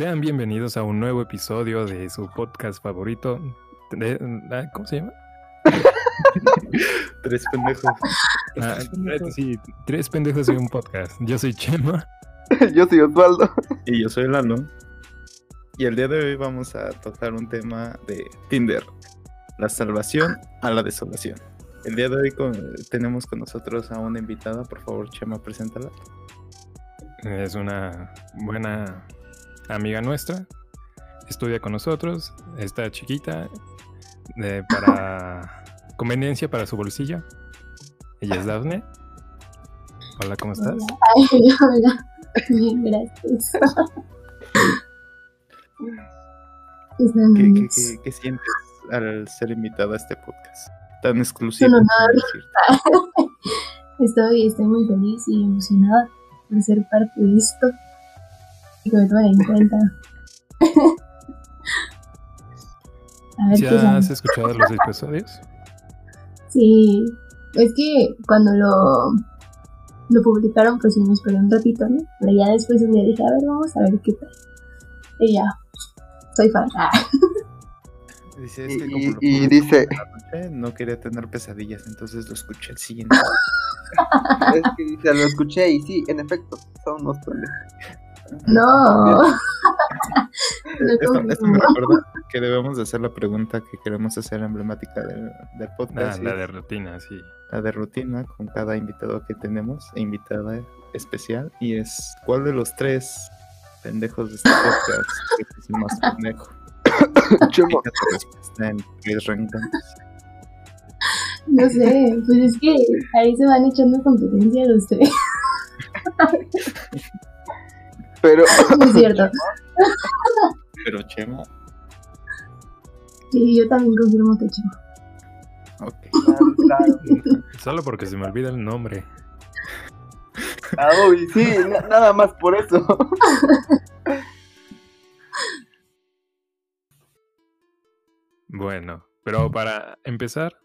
Sean bienvenidos a un nuevo episodio de su podcast favorito. de- ah, ¿Cómo se llama? Tres pendejos. Ah, sí, tres pendejos y un podcast. Yo soy Chema. Yo soy Osvaldo. Y yo soy Lalo. Y el día de hoy vamos a tocar un tema de Tinder. La salvación a la desolación. El día de hoy con- tenemos con nosotros a una invitada. Por favor, Chema, preséntala. Es una buena amiga nuestra. Estudia con nosotros. Está chiquita. eh, para conveniencia para su bolsillo. Ella es Dafne. Hola, ¿cómo estás? Ay, hola. Bien, gracias. Están- ¿Qué, qué- qué- qué sientes al ser invitada a este podcast? Tan exclusivo. Estoy, estoy muy feliz y emocionada por ser parte de esto. Que me tomen en cuenta. A ver ¿Sí qué sale. has escuchado los episodios? Sí, es que cuando lo, lo publicaron, pues sí me esperé un ratito, ¿no? Pero ya después un día dije, a ver, vamos a ver qué tal. Y ya, soy fan. Ah, Dice, es que Y- como dice- por la noche, no quería tener pesadillas, entonces lo escuché el siguiente. Es que dice, lo escuché y sí, en efecto, son unos pendejos. No. No Esto, esto me recuerda que debemos de hacer la pregunta que queremos hacer emblemática del, del podcast. la de rutina, sí. la de rutina con cada invitado que tenemos, e invitada especial, y es ¿cuál de los tres pendejos de este podcast es el más pendejo? Respuesta en tres. No sé, pues es que ahí se van echando competencia los tres. pero No es cierto. Pero Chema, Sí, yo también confirmo que chico. ok. claro, claro. Solo porque se me olvida el nombre. Ah, uy, sí, na- nada más por eso. Bueno, pero para empezar,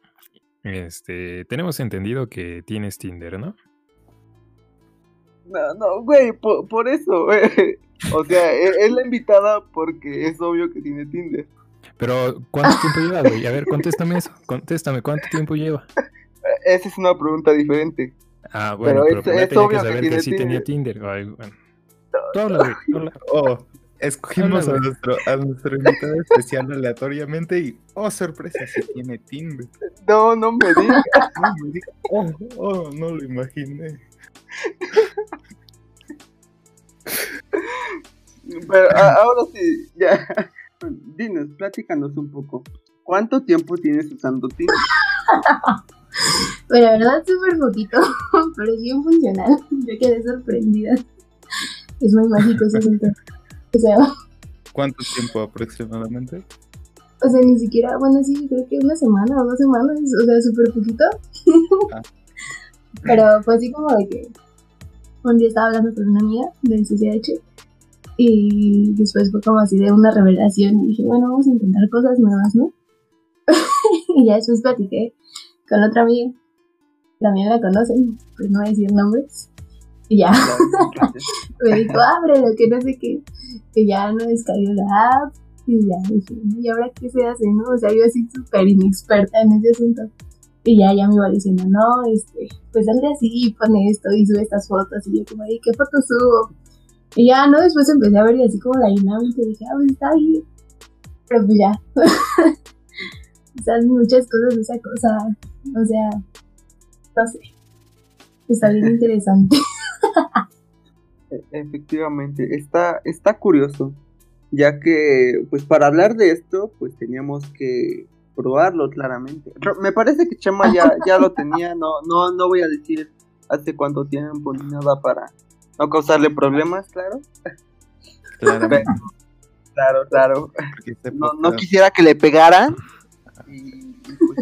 este, tenemos entendido que tienes Tinder, ¿no? No, no, güey, por, por eso, güey. O sea, e- es la invitada porque es obvio que tiene Tinder. Pero, ¿cuánto tiempo lleva, güey? A ver, contéstame eso. Contéstame, ¿cuánto tiempo lleva? Esa es una pregunta diferente. Ah, bueno, pero, Pero es- primero es tenía que obvio que saber que, tiene sí tenía Tinder. Ay, bueno. Tú habla, güey. tú habla. Oh, escogimos Habla, a nuestro, a nuestro invitado especial aleatoriamente y, oh, sorpresa, si tiene Tinder. No, no me digas. No, me diga, oh, oh, no lo imaginé. Pero a- ahora sí, ya. Dinos, platícanos un poco. ¿Cuánto tiempo tienes usando Tinder? Pero la verdad, súper poquito, pero es bien funcional. Yo quedé sorprendida. Es muy mágico ese asunto. O sea, ¿Cuánto tiempo aproximadamente? o sea, ni siquiera, bueno, sí, creo que una semana o dos semanas, o sea, súper poquito. Ah. Pero fue así como de que un día estaba hablando con una amiga del CCH y después fue como así de una revelación y dije, bueno, vamos a intentar cosas nuevas, ¿no? y ya después platiqué con otra amiga, también la conocen, pues no voy a decir nombres. Y ya, me dijo, ábrelo, que no sé qué. Que ya no descargué la app. Y ya dije, "No, ¿y ahora qué se hace, no? O sea, yo así súper inexperta en ese asunto. Y ya, ya me iba diciendo, no, este, pues dale así, pone esto y sube estas fotos. Y yo como, ¿y qué fotos subo? Y ya, ¿no? Después empecé a ver y así como la dinámica y dije, ah, pues está bien. Pero pues ya. Salen muchas cosas de esa cosa. O sea, no sé. Está bien interesante. E- Efectivamente, está, está curioso, ya que, pues para hablar de esto, pues teníamos que probarlo claramente. Pero Me parece que Chema ya, ya lo tenía, no, no, no voy a decir hace cuánto tiempo ni nada para no causarle problemas, claro. Claro, claro. este No, no quisiera que le pegaran. Y, pues.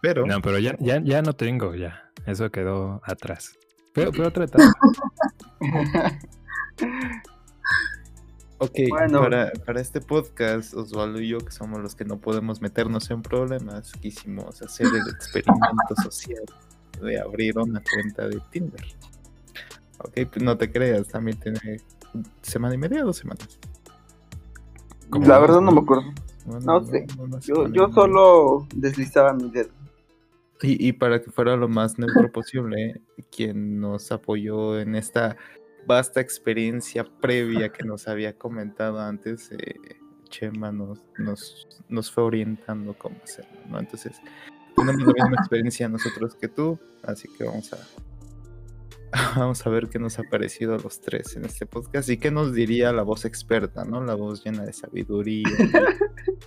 Pero, No, pero ya, ya, ya no tengo, ya. Eso quedó atrás. Pero, pero otra etapa. ok, Bueno. para, para este podcast, Osvaldo y yo, que somos los que no podemos meternos en problemas, quisimos hacer el experimento social de abrir una cuenta de Tinder. Ok, pues no te creas, también tiene semana y media, dos semanas. Como La verdad no me acuerdo. No sé. Yo, yo solo deslizaba mi dedo. Y, y para que fuera lo más neutro posible, quien nos apoyó en esta vasta experiencia previa que nos había comentado antes, eh, Chema nos, nos, nos fue orientando cómo hacerlo, ¿no? Entonces, tenemos la misma experiencia nosotros que tú, así que vamos a vamos a ver qué nos ha parecido a los tres en este podcast y qué nos diría la voz experta, ¿no? La voz llena de sabiduría,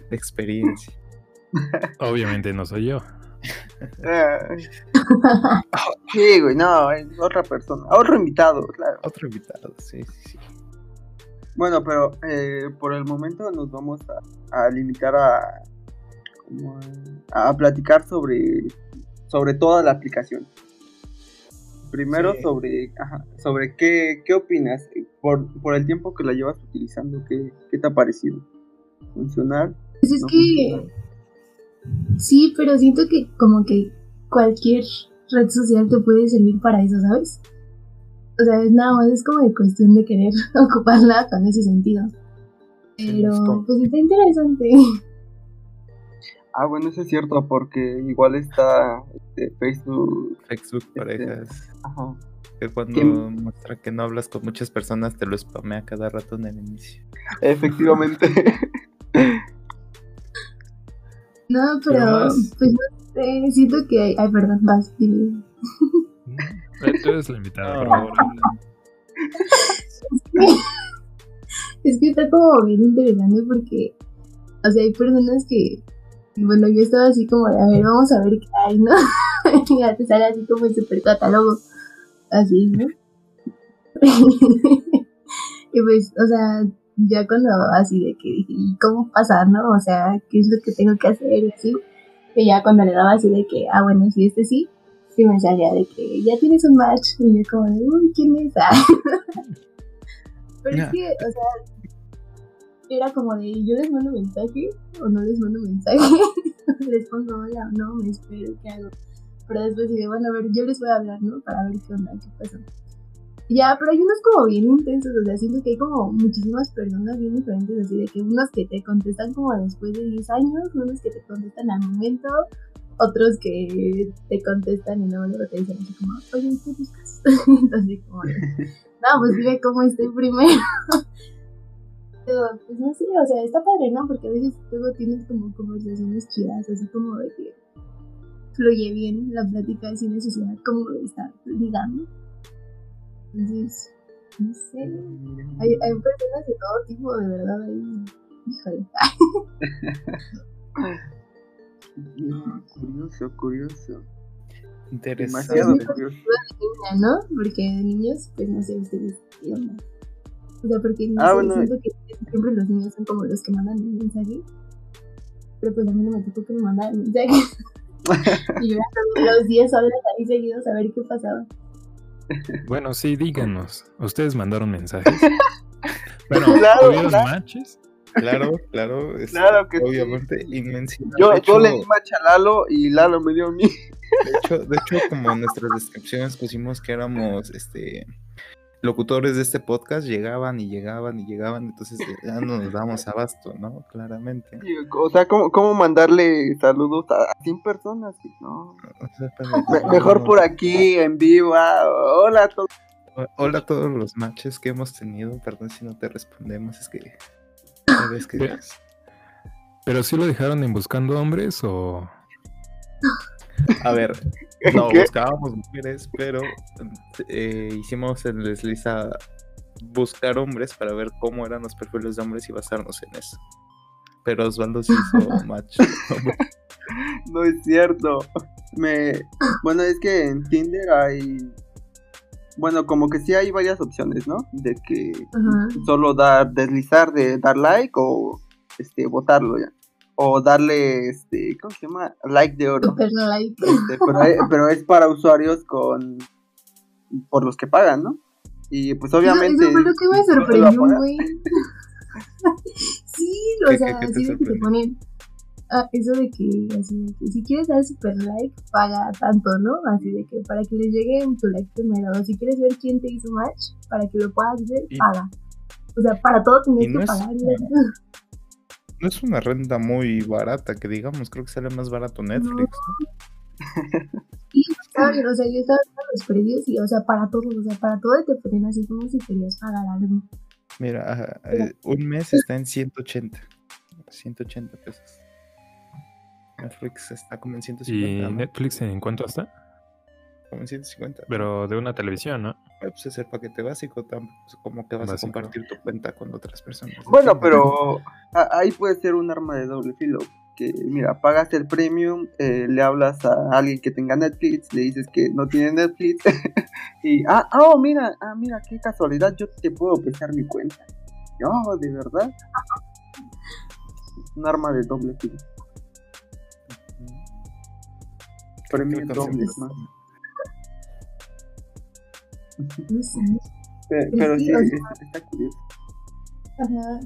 de experiencia. Obviamente no soy yo. Sí, güey, no, es otra persona. Otro invitado, claro. Otro invitado, sí, sí, sí. Bueno, pero eh, por el momento nos vamos a, a limitar a, como a, a platicar sobre, sobre toda la aplicación. Primero Sí. sobre, ajá, sobre qué, qué opinas eh, por, por el tiempo que la llevas utilizando, qué, qué te ha parecido. ¿Funcional? Pues es ¿No que sí, pero siento que como que cualquier red social te puede servir para eso, ¿sabes? O sea, es nada más es como de cuestión de querer ocuparla con ese sentido. Pero pues está interesante. Ah, bueno, eso es cierto, porque igual está este, Facebook. Facebook parejas. Ajá. Que cuando muestra que no hablas con muchas personas te lo spamea cada rato en el inicio. Efectivamente. No, Pero pero pues no sé, siento que hay... Ay, perdón, vas, dime. Eh, Tú eres la invitada, por No. favor. Es que está como bien interesante porque, o sea, hay personas que, bueno, yo estaba así como de, a ver, vamos a ver qué hay, ¿no? y ya te sale así como el super catálogo, así, ¿no? y pues, o sea, ya cuando así de que dije, ¿y cómo pasar, no? O sea, ¿qué es lo que tengo que hacer? Y así. Y ya cuando le daba así de que, ah, bueno, sí, este sí, sí me salía de que ya tienes un match. Y yo como de, uy, ¿quién es? Pero es que, o sea, era como de, yo les mando mensaje o no les mando mensaje. les pongo hola o no, me espero, ¿qué hago? Pero después dije, bueno, a ver, yo les voy a hablar, ¿no? Para ver qué onda, qué pasa. Ya, pero hay unos como bien intensos, o sea, siento que hay como muchísimas personas bien diferentes, así de que unos que te contestan como después de 10 años, unos que te contestan al momento, otros que te contestan y luego, luego te dicen así como, oye, ¿qué buscas? Entonces, como, no, pues dime cómo estoy primero. Pero, pues no sé, o sea, está padre, ¿no? Porque a veces luego tienes como conversaciones chidas, así como de que fluye bien la plática sin necesidad como de estar ligando. Entonces, no sé. Hay, hay personas de todo tipo, de verdad, ahí. Híjole. Mm, Curioso, curioso. Interesante. Demasiado Sí. curioso. Niña, ¿no? Porque de niños, pues no sé ustedes qué onda. O sea, porque no Ah, sé, bueno. siento que siempre los niños son como los que mandan el mensaje. Pero pues a mí no me tocó que me mandaran el mensaje. y yo los 10 horas ahí seguidos a ver qué pasaba. Bueno, sí, díganos. ¿Ustedes mandaron mensajes? Bueno, Claro, ¿tuvieron claro. matches? Claro, claro. es- Claro que sí. Obviamente, inmensidad. Yo, yo le di match a Lalo y Lalo me dio a mí. de hecho, de hecho, como en nuestras descripciones pusimos que éramos este locutores de este podcast, llegaban y llegaban y llegaban, entonces ya no nos damos abasto, ¿no? Claramente. O sea, ¿cómo, cómo mandarle saludos a, a 100 personas? No. O sea, Me- mejor por aquí, en vivo. ah, hola a todos. Hola a todos los matches que hemos tenido. Perdón si no te respondemos, es que. ¿Sabes qué Pero- ¿Pero sí lo dejaron en buscando hombres o...? A ver, no ¿Qué? buscábamos mujeres, pero eh, hicimos el desliz a buscar hombres para ver cómo eran los perfiles de hombres y basarnos en eso. Pero Osvaldo sí hizo match. No es cierto. Me, bueno, es que en Tinder hay, bueno, como que sí hay varias opciones, ¿no? De que solo dar, deslizar de dar like o, este, votarlo ya. O darle, este, ¿cómo se llama? Like de oro. Super like. Este, pero, es, pero es para usuarios con, por los que pagan, ¿no? Y pues obviamente. Eso fue lo que me ¿no te lo sorprendió, güey. sí, ¿Qué- o sea, qué- qué te así de que te ponen. Ah, eso de que, así de que si quieres dar super like, paga tanto, ¿no? Así de que para que les llegue tu like primero. O si quieres ver quién te hizo match, para que lo puedas ver, Y- paga. O sea, para todo no que es- pagar. No es una renta muy barata, que digamos, creo que sale más barato Netflix. ¿no? Y ¿saben? o sea, yo estaba viendo los precios y, o sea, para todo, o sea, para todo te ponen así como si querías pagar algo. Mira, ajá, eh, un mes está en 180. 180 pesos. Netflix está como en ¿Y 150. ¿no? Netflix en cuánto está? Como en 150. Pero de una televisión, ¿no? Eh, Pues es el paquete básico, como que vas Básico. a compartir tu cuenta con otras personas. Bueno, pero a- ahí puede ser un arma de doble filo. Que mira, pagas el premium, eh, le hablas a alguien que tenga Netflix, le dices que no tiene Netflix y ah, oh, mira, ah, mira, qué casualidad, yo te puedo prestar mi cuenta. No, de verdad. Un arma de doble filo. Premium doble, más. No sé. Pe- Pero Sí, sí, o sea- está, curioso. Ajá.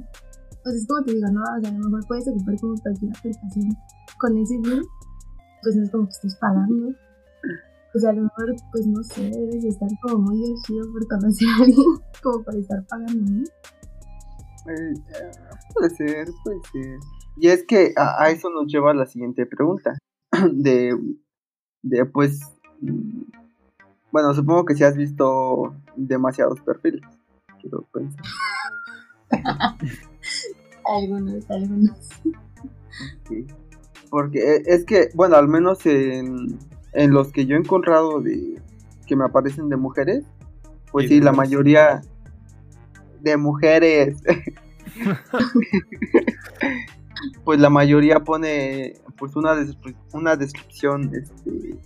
O sea, es como te digo, ¿no? O sea, a lo mejor puedes ocupar como cualquier aplicación con ese fin. Pues no es como que estés pagando. O sea, a lo mejor, pues no sé, debes de estar como muy urgido por conocer a alguien como para estar pagando, ¿no? Eh, puede ser, puede ser. Y es que a, a eso nos lleva a la siguiente pregunta. De, de pues, bueno, supongo que si has visto demasiados perfiles. Quiero pensar. Algunos, algunos. sí. Porque eh, es que, bueno, al menos en, en los que yo he encontrado de que me aparecen de mujeres, pues ¿Y sí, de la mayoría de mujeres. pues la mayoría pone pues una, descri- una descripción este,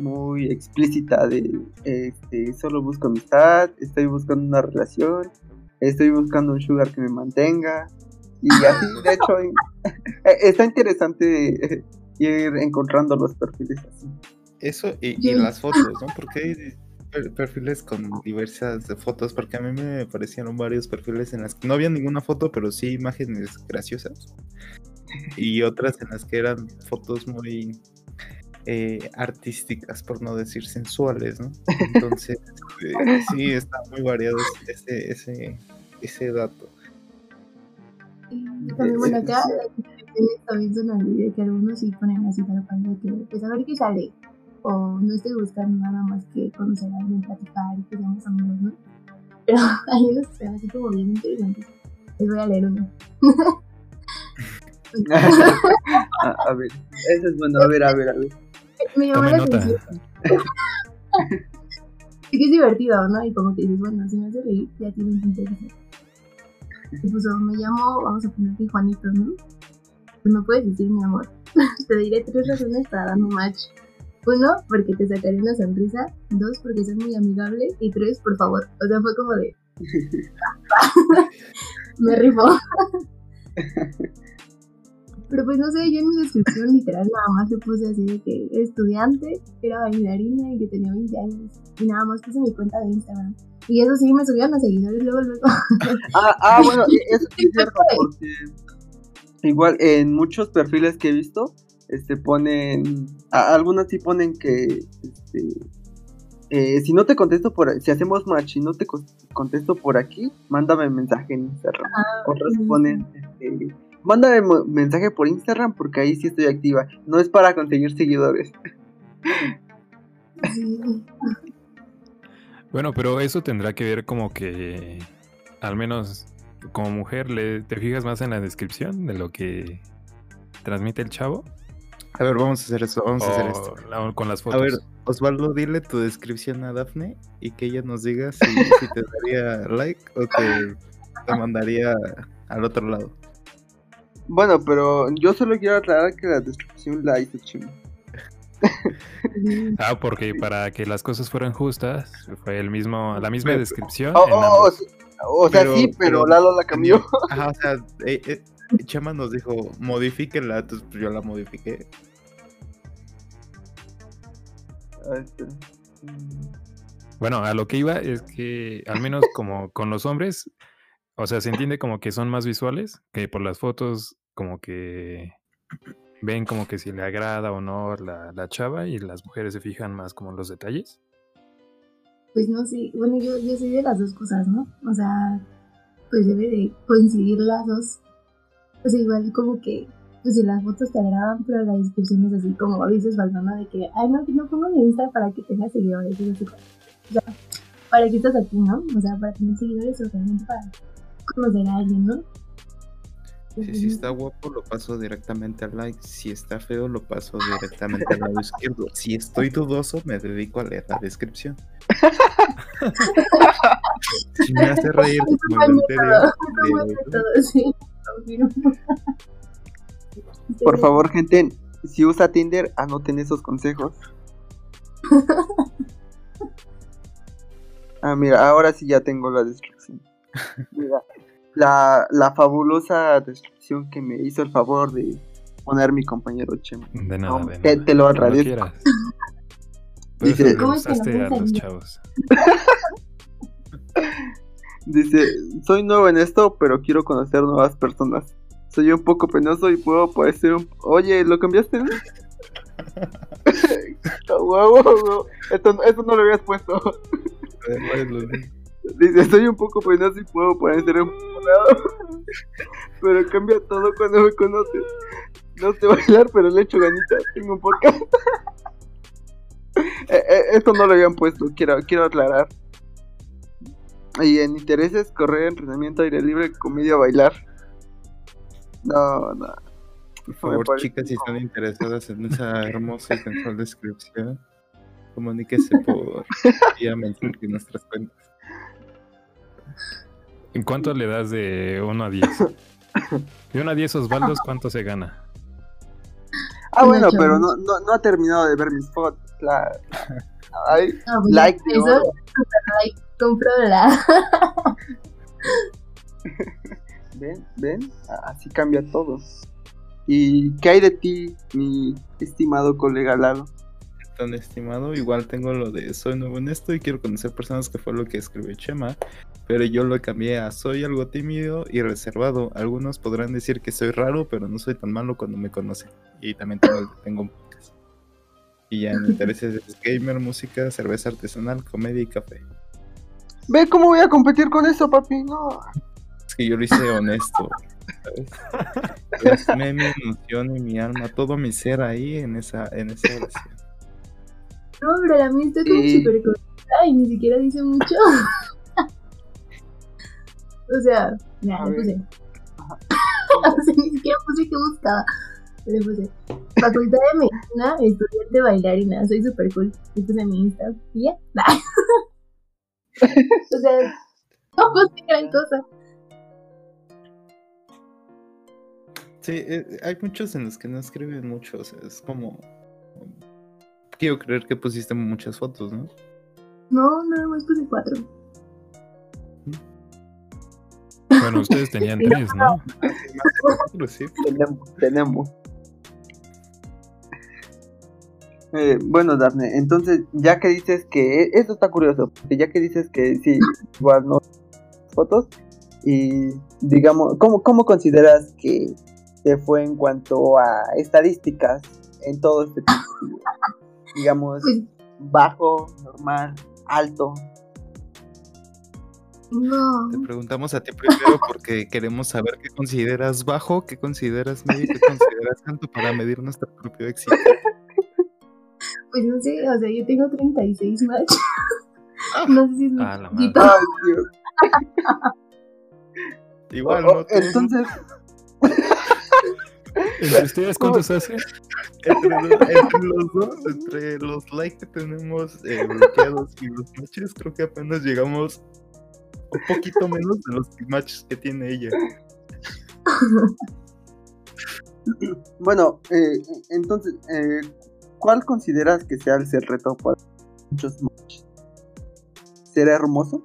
muy explícita de este, solo busco amistad, estoy buscando una relación, estoy buscando un sugar que me mantenga. Y así, de hecho, eh, está interesante ir encontrando los perfiles así. Eso y, las fotos, ¿no? Porque hay per- perfiles con diversas de fotos, porque a mí me aparecieron varios perfiles en las que no había ninguna foto, pero sí imágenes graciosas. Y otras en las que eran fotos muy eh, artísticas, por no decir sensuales, ¿no? Entonces, eh, sí, está muy variado ese, ese, ese dato. Y también, bueno, acá también son así, de que algunos sí ponen así tal cual, de que, pues a ver qué sale. O no estoy buscando nada más que conocer a alguien, platicar y que seamos amigos, ¿no? Pero hay unos que así como bien interesantes. Les voy a leer uno. a, a ver, eso es bueno, a ver, a ver, a ver. Me llamó la atención. Que es divertido, ¿no? Y como que dices, bueno, si me hace reír, ya tiene un vista. Y puso, me llamo, vamos a poner que Juanito, ¿no? Pues no puedes decir mi amor. Te diré tres razones para darme match. Uno, porque te sacaré una sonrisa. Dos, porque soy muy amigable. Y tres, por favor. O sea, fue como de... me rifó. Pero pues no sé, yo en mi descripción literal nada más le puse así de que estudiante, era bailarina y que tenía 20 años. Y nada más puse mi cuenta de Instagram. Y eso sí, me subieron a seguidores luego, luego. Ah, ah, bueno, e- eso sí es cierto, porque igual en muchos perfiles que he visto, este ponen, a- algunas sí ponen que, este, eh, si no te contesto por, si hacemos match y no te contesto por aquí, mándame mensaje en Instagram. Otros sí, ponen, este, mándame mensaje por Instagram porque ahí sí estoy activa. No es para conseguir seguidores. Bueno, pero eso tendrá que ver como que, al menos como mujer, le, te fijas más en la descripción de lo que transmite el chavo. A ver, vamos a hacer eso, vamos a hacer esto. la- con las A fotos. ver, Osvaldo, dile tu descripción a Dafne y que ella nos diga si, si te daría like o que te mandaría al otro lado. Bueno, pero yo solo quiero aclarar que la descripción la hizo Chimo. Ah, porque para que las cosas fueran justas, fue el mismo, la misma Pero- descripción. Oh, en oh, oh, o sea, Pero- sí, pero pero- Lalo la cambió. Ajá, o sea, eh, eh, Chema nos dijo, modifíquenla, entonces pues, yo la modifiqué. Bueno, a lo que iba es que, al menos como con los hombres, o sea, se entiende como que son más visuales, que por las fotos como que ven como que si le agrada o no la, la chava y las mujeres se fijan más como en los detalles. Pues no sé, bueno, yo, yo soy de las dos cosas, ¿no? O sea, pues debe de coincidir las dos. O sea, igual como que, pues si las fotos te agradan, pero la descripción es así como dices, Valdona, de que, ay, no, no pongo mi Insta para que tenga seguidores. O sea, ¿para qué estás aquí, no? O sea, para tener seguidores o realmente para conocer a alguien, ¿no? Si, si está guapo, lo paso directamente al like. Si está feo, lo paso directamente al lado izquierdo. Si estoy dudoso, me dedico a leer la descripción. si me hace reír, como el anterior. Por favor, gente, si usa Tinder, anoten esos consejos. Ah, mira, ahora sí ya tengo la descripción. Mira, la, la fabulosa descripción que me hizo el favor de poner mi compañero Chema. De nada, No, de te- nada. te lo agradezco. Dice- ¿Cómo es que a los chavos. Dice, soy nuevo en esto, pero quiero conocer nuevas personas. Soy un poco penoso y puedo parecer un... Oye, ¿lo cambiaste? no? Guau, guau, guau. Esto, esto no lo habías puesto. Dice, soy un poco penoso y puedo parecer un polado, pero cambia todo cuando me conoces. No sé bailar, pero le echo ganitas. Tengo un podcast. Eh, eh, esto no lo habían puesto, quiero, quiero aclarar. Y en intereses, correr, entrenamiento, aire libre, comedia, bailar. No, no. Por favor, chicas, si están interesadas en esa hermosa y sensual descripción, comuníquese por vía mensaje en nuestras cuentas. ¿En cuánto le das de 1 a 10? De 1 a 10 Osvaldos, ¿cuánto se gana? Ah, bueno, pero no, no, no ha terminado de ver mis fotos. La... Ay, Ah, pues, like de eso, oro. super like, compro la... ¿Ven? ¿Ven? A- Así cambia todo. ¿Y qué hay de ti, mi estimado colega Lalo? Tan estimado, igual tengo lo de soy nuevo en esto y quiero conocer personas que fue lo que escribió Chema, pero yo lo cambié a soy algo tímido y reservado. Algunos podrán decir que soy raro, pero no soy tan malo cuando me conocen. Y también tengo, tengo un podcast. Y ya en intereses es gamer, música, cerveza artesanal, comedia y café. Ve cómo voy a competir con eso, papi. No. Es que yo lo hice honesto. Plasmé mi emoción y mi alma, todo mi ser ahí en esa, en esa oración. No, pero la mía está como súper corta y ni siquiera dice mucho. o sea, ya, le puse. o sea, ni siquiera puse que buscaba. Le puse Facultad de Medicina, estudiante bailarina, soy súper cool. Le puse mi Insta. Y ya. o sea, no puse gran cosa. Sí, eh, hay muchos en los que no escriben mucho, o sea, es como... Quiero creer que pusiste muchas fotos, ¿no? No, nada más puse cuatro. Bueno, ustedes tenían tres, ¿no? Tenemos, tenemos. Eh, bueno, Darne, entonces, ya que dices que. Esto está curioso, porque ya que dices que sí, igual no fotos, y digamos, ¿cómo, cómo consideras que te fue en cuanto a estadísticas en todo este tiempo? Digamos, Pues- bajo, normal, alto. No. Te preguntamos a ti primero porque queremos saber qué consideras bajo, qué consideras medio y qué consideras alto para medir nuestro propio éxito. Pues no sé, o sea, yo tengo 36 match. no sé si es Ah, la poquito. Ay, Dios. Igual, Oh, ¿no? oh, entonces, ¿Entre ustedes cuántos hace? entre, los, entre los dos, entre los likes que tenemos eh, bloqueados y los matches, creo que apenas llegamos un poquito menos de los matches que tiene ella. Bueno, eh, entonces, eh, ¿cuál consideras que sea el ser reto para muchos match? ¿Ser hermoso?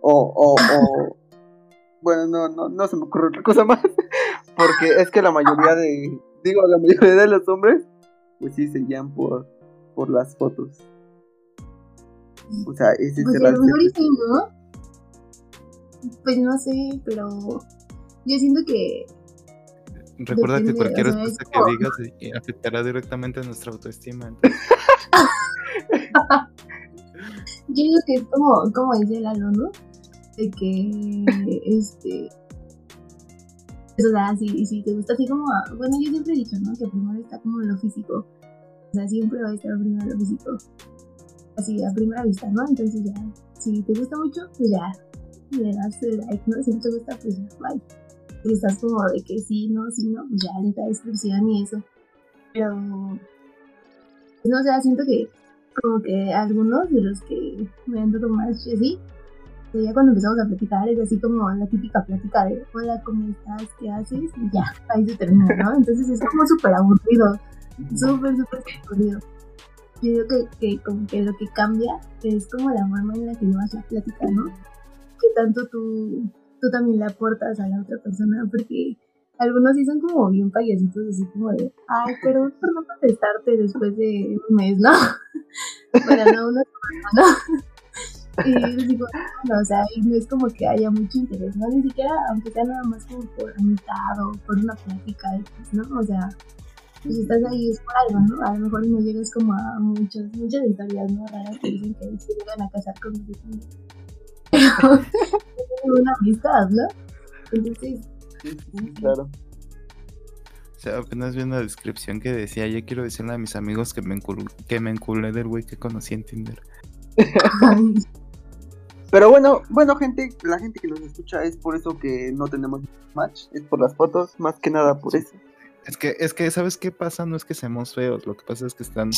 O, o, o- bueno, no, no, no se me ocurre otra cosa más, porque es que la mayoría de, digo, la mayoría de los hombres, pues sí se guían por, por las fotos. O sea, ese Pues será a lo el mejor y ser sí, ¿no? Pues no sé, pero yo siento que Recuerda que cualquier o sea, respuesta que digas eh, afectará directamente a nuestra autoestima. yo digo que es como, como dice Lalo, ¿no? de que, este, pues, o sea, si, si te gusta así como, bueno, yo siempre he dicho, ¿no? Que primero está como lo físico, o sea, siempre va a estar primero lo físico, así a primera vista, ¿no? Entonces ya, si te gusta mucho, pues ya, le das el like, ¿no? Si no te gusta, pues ya, bye. Si estás como de que sí, no, sí, no, pues ya le da descripción y eso. Pero, pues, no, o sea, siento que como que algunos de los que me han dado más así, ya cuando empezamos a platicar es así como la típica plática de hola, ¿cómo estás? ¿Qué haces? Y ya, ahí se termina, ¿no? Entonces es como súper aburrido, súper, súper aburrido. Yo digo que, que como que lo que cambia es como la forma en la que llevas la plática, ¿no? Que tanto tú, tú también le aportas a la otra persona, porque algunos sí son como bien payasitos, así como de, ay, perdón por no contestarte después de un mes, ¿no? Pero no, una semana, ¿no? Y no, o sea, no es como que haya mucho interés, ¿no? Ni siquiera, aunque sea nada más como por amistad o por una plática, ¿no? O sea, pues estás ahí es por algo, ¿no? A lo mejor no llegas como a muchas, muchas historias, ¿no? Raras que dicen que se llegan a casar con Pero una amistad, ¿no? Entonces, Claro. O sea, apenas vi una descripción que decía, ya quiero decirle a mis amigos que me, encul que me enculé del güey que conocí en Tinder. Pero bueno, bueno, gente, la gente que nos escucha es por eso que no tenemos match, es por las fotos, más que nada por eso. Es que, es que, ¿sabes qué pasa? No es que seamos feos, lo que pasa es que están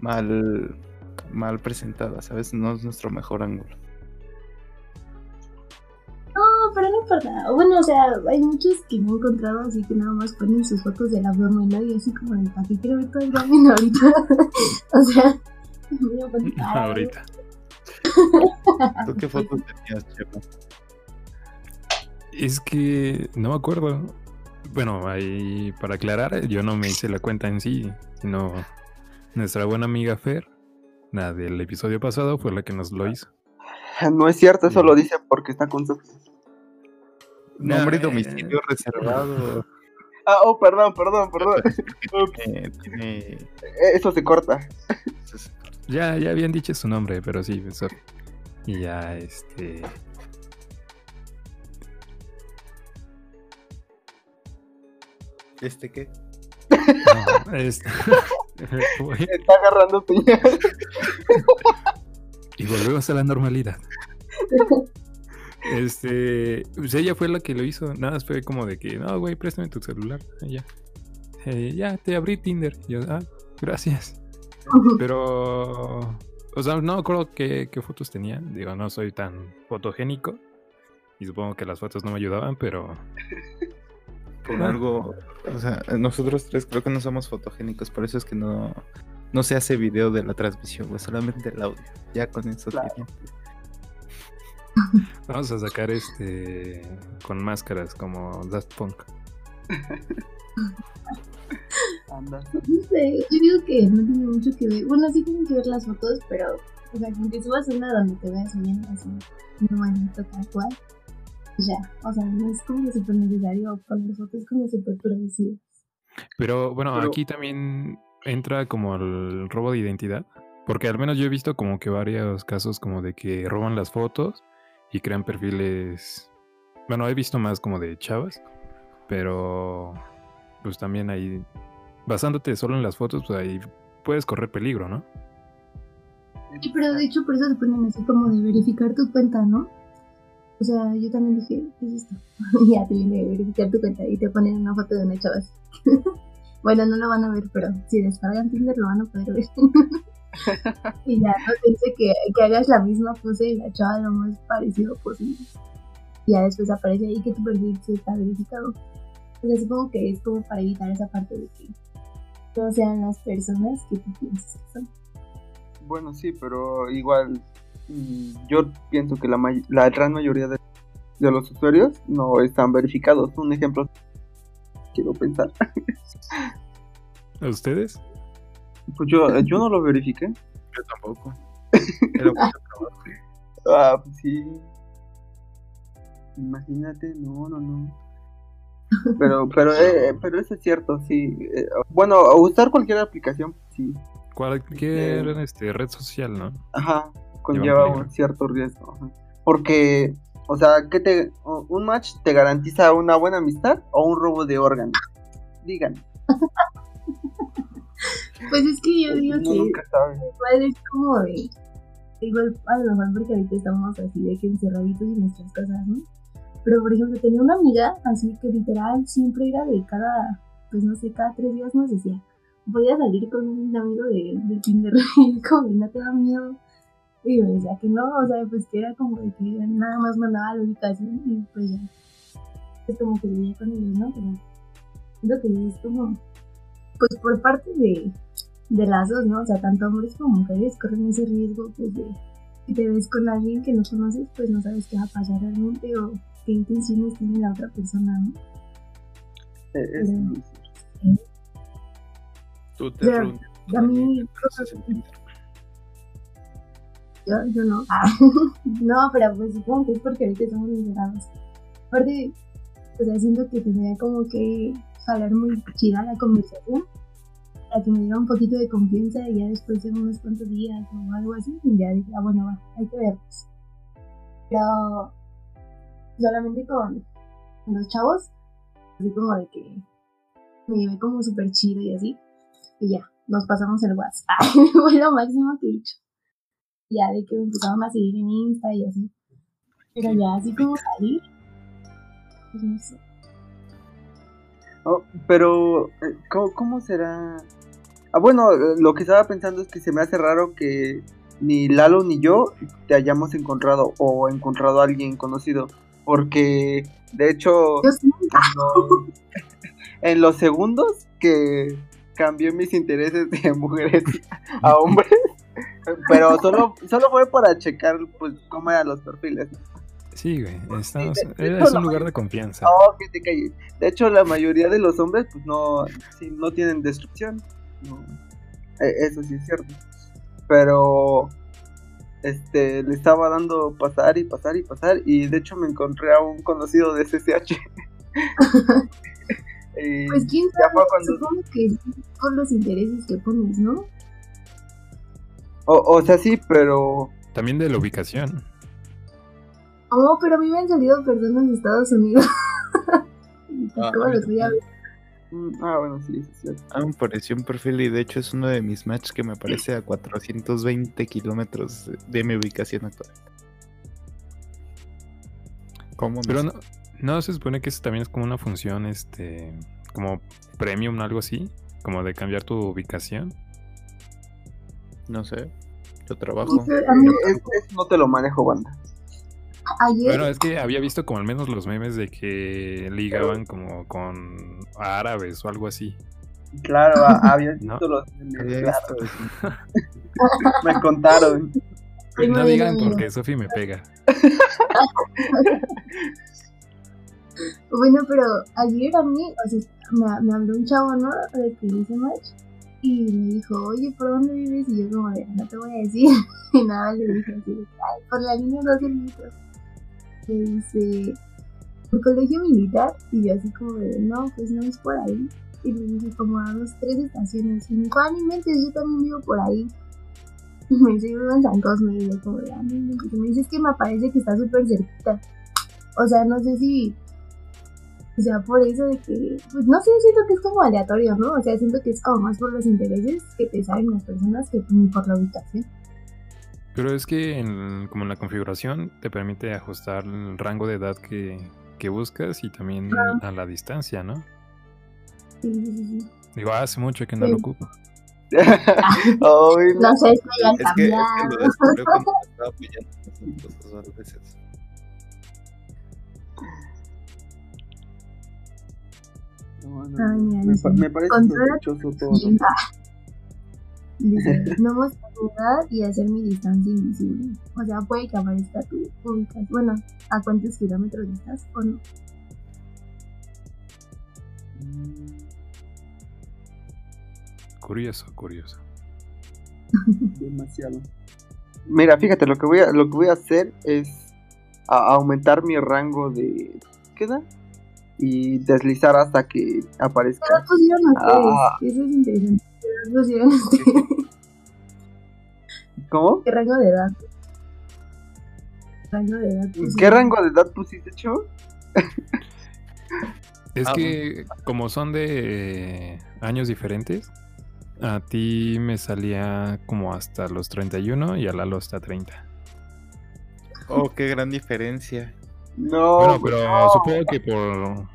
mal, mal presentadas, ¿sabes? No es nuestro mejor ángulo. No, pero no importa. Bueno, o sea, hay muchos que me he encontrado así que nada más ponen sus fotos del abdomen, ¿no? Y así como de, ¿para qué quiero ver todo el abdomen ahorita? o sea, me voy a poner, ay, Ahorita. ¿Tú qué fotos tenías, Chepo? Es que no me acuerdo. Bueno, ahí para aclarar, yo no me hice la cuenta en sí, sino nuestra buena amiga Fer, la del episodio pasado, fue la que nos lo hizo. No es cierto, eso lo dice porque está con su... Nombre y eh. domicilio reservado. Ah, oh, perdón, perdón, perdón. Eh, Eso se corta. Ya, ya habían dicho su nombre, pero sí, eso. Y ya, este. ¿Este qué? no, este- Está agarrando señal. Y volvemos a la normalidad. Este, pues ella fue la que lo hizo. Nada, más fue como de que, no, güey, préstame tu celular. Ya, Eh, ya te abrí Tinder. Y yo, ah, gracias. Pero, o sea, no me acuerdo qué, qué fotos tenía. Digo, no soy tan fotogénico. Y supongo que las fotos no me ayudaban, pero Por algo... O sea, nosotros tres creo que no somos fotogénicos, por eso es que no, no se hace video de la transmisión, güey, solamente el audio. Ya con eso Claro. tiene. vamos a sacar este con máscaras como Daft Punk. Anda. No sé, yo digo que no tiene mucho que ver. Bueno, sí tienen que ver las fotos, pero, o sea, con que subas una donde te veas bien, así, normalito, tal cual. Ya, o sea, no es como súper necesario poner fotos como súper producidas. Pero bueno, Pero- aquí también entra como el robo de identidad. Porque al menos yo he visto como que varios casos como de que roban las fotos y crean perfiles. Bueno, he visto más como de chavas. Pero pues también ahí, basándote solo en las fotos, pues ahí puedes correr peligro, ¿no? Pero de hecho por eso se ponen así como de verificar tu cuenta, ¿no? O sea, yo también dije, ¿qué es esto? Ya te viene a verificar tu cuenta y te ponen una foto de una chava. bueno, no lo van a ver, pero si descargan Tinder lo van a poder ver. y ya no te dice que, que hagas la misma pose de la chava lo más parecido posible. Y ya después aparece ahí que tu perfil está verificado. O supongo que es como para evitar esa parte de que no sean las personas que tú piensas. Bueno, sí, pero igual mm, yo pienso que la, may- la gran mayoría de, de los usuarios no están verificados. Un ejemplo, quiero pensar. ¿A ustedes? Pues yo, yo no lo verifiqué. Yo tampoco. Mucho trabajo. Ah, pues sí. Imagínate, no, no, no. Pero, pero, eh, pero eso es cierto, sí. Eh, bueno, usar cualquier aplicación, sí. Cualquier Eh. este, red social, ¿no? Ajá, conlleva un cierto riesgo. ajá. Porque, O sea, ¿qué te, ¿un match te garantiza una buena amistad o un robo de órganos? Digan. Pues es que yo digo Uno que igual es como de. Igual a lo mejor porque ahorita estamos así de que encerraditos en nuestras casas, ¿no? Pero por ejemplo, tenía una amiga así que literal siempre era de cada, pues no sé, cada tres días nos decía, voy a salir con un amigo de, de Kinder y como que no te da miedo. Y yo decía que no, o sea, pues que era como de que nada más mandaba la ubicación y pues ya. Es como que vivía con ellos, ¿no? Pero siento que es como, pues por parte de, de las dos, ¿no? O sea, tanto hombres como mujeres corren ese riesgo, pues de si te ves con alguien que no conoces, pues no sabes qué va a pasar realmente o qué intenciones tiene la otra persona, ¿no? Es- Pero- Tú te reúnes con a mí, Yo, yo no. no, pero pues supongo que es porque ahorita estamos encerrados. Aparte, o sea, siento que tendría como que jalar muy chida la conversación para que me diera un poquito de confianza y ya después de unos cuantos días o algo así, y ya dije, ah, bueno, va, hay que vernos. Pero solamente con los chavos, así como de que me llevé como súper chido y así, y ya, nos pasamos el WhatsApp. Fue lo máximo que he hecho. Ya de que me empezaron a seguir en Insta y así. Pero ya así como salir, pues no sé. Oh, pero, eh, ¿cómo, cómo será? Ah, bueno, lo que estaba pensando es que se me hace raro que ni Lalo ni yo te hayamos encontrado o encontrado a alguien conocido. Porque, de hecho, los, en los segundos que cambié mis intereses de mujeres a hombres, pero solo, solo fue para checar pues cómo eran los perfiles. Sí, güey. Estamos, de- de es hecho, un lugar de confianza. Oh, que te calles. De hecho, la mayoría de los hombres, pues no, sí, no tienen destrucción. No. Eh, Eso sí es cierto. Pero, este, le estaba dando pasar y pasar y pasar. Y de hecho, me encontré a un conocido de SSH. y pues quién ya sabe, fue cuando. supongo que por los intereses que pones, ¿no? O, o sea, sí, pero. También de la ubicación. Oh, pero a mí me han salido personas de Estados Unidos. Ah, ¿Cómo los voy a ver? mm, Ah, bueno, sí, cierto. Ah, me apareció un perfil y de hecho es uno de mis matches que me aparece a 420 kilómetros de mi ubicación actual. ¿Cómo? Pero no, no se supone que eso también es como una función, este, como premium, algo así, como de cambiar tu ubicación. No sé. Yo trabajo. Sí, pero a mí, Es- es- no te lo manejo, banda. ayer, Bueno, es que había visto como al menos los memes de que ligaban como con árabes o algo así. Claro, había No. visto los. Había claro, me contaron. No digan porque Sofi me pega. Bueno, pero ayer a mí, o sea, me, me habló un chavo, ¿no? De que hice match. Y me dijo, oye, ¿por dónde vives? Y yo como de, no te voy a decir. Y nada, le dije así, ay, por la línea 12 metros. Me dice, ¿por colegio militar? Y yo así como de, no, pues no es por ahí. Y le dije como a dos, tres estaciones. Y me dijo, ah, yo también vivo por ahí. Y me dice, yo vivo en San Cosme. Y yo como de, ah, no inventes". Y me dice, es que me parece que está súper cerquita. O sea, no sé si o sea, por eso de que, pues no sé, siento que es como aleatorio, ¿no? O sea, siento que es como más por los intereses que te salen las personas que ni por la ubicación. Pero es que en- como en la configuración te permite ajustar el rango de edad que, que buscas y también a la distancia, ¿no? Sí, sí, sí, sí. Digo, hace mucho que no lo Sí. ocupo. Ay, no. No sé si hayan Es que, es que cambiado. lo descubrió cuando estaba cosas a veces. No, no, Ay, mira, me, pa- me parece controla sospechoso todo. Dice, no mostrar mi edad y hacer mi distancia invisible. O sea, puede que aparezca tu ubicación. Bueno, a cuántos kilómetros estás o no. Curioso, curioso. Demasiado. Mira, fíjate, lo que voy a, lo que voy a hacer es a- aumentar mi rango de ¿qué da? Y deslizar hasta que ¿Qué aparezca. edad pusieron ustedes? Ah. Eso es interesante. ¿Cómo? ¿Qué rango de edad? rango de edad. pues, ¿Qué rango de edad pusiste, Chavo? Es Ah, que como son de años diferentes, a ti me salía como hasta los 31 y a Lalo hasta 30. Oh, qué gran diferencia. No, bueno, pero no. supongo que por...